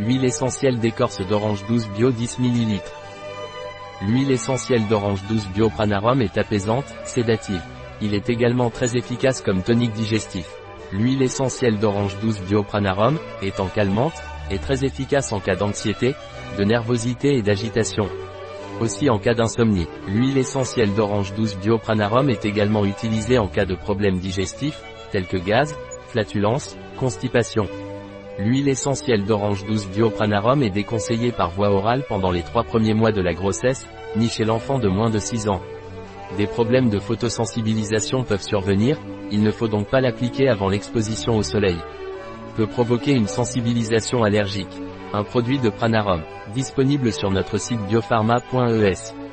Huile essentielle d'écorce d'orange douce bio 10 ml. L'huile essentielle d'orange douce bio Pranarum est apaisante, sédative. Il est également très efficace comme tonique digestif. L'huile essentielle d'orange douce bio Pranarum, étant calmante, est très efficace en cas d'anxiété, de nervosité et d'agitation. Aussi en cas d'insomnie, l'huile essentielle d'orange douce Biopranarum est également utilisée en cas de problèmes digestifs, tels que gaz, flatulence, constipation. L'huile essentielle d'orange douce Biopranarum est déconseillée par voie orale pendant les trois premiers mois de la grossesse, ni chez l'enfant de moins de 6 ans. Des problèmes de photosensibilisation peuvent survenir, il ne faut donc pas l'appliquer avant l'exposition au soleil. Peut provoquer une sensibilisation allergique. Un produit de Pranarum, disponible sur notre site biopharma.es.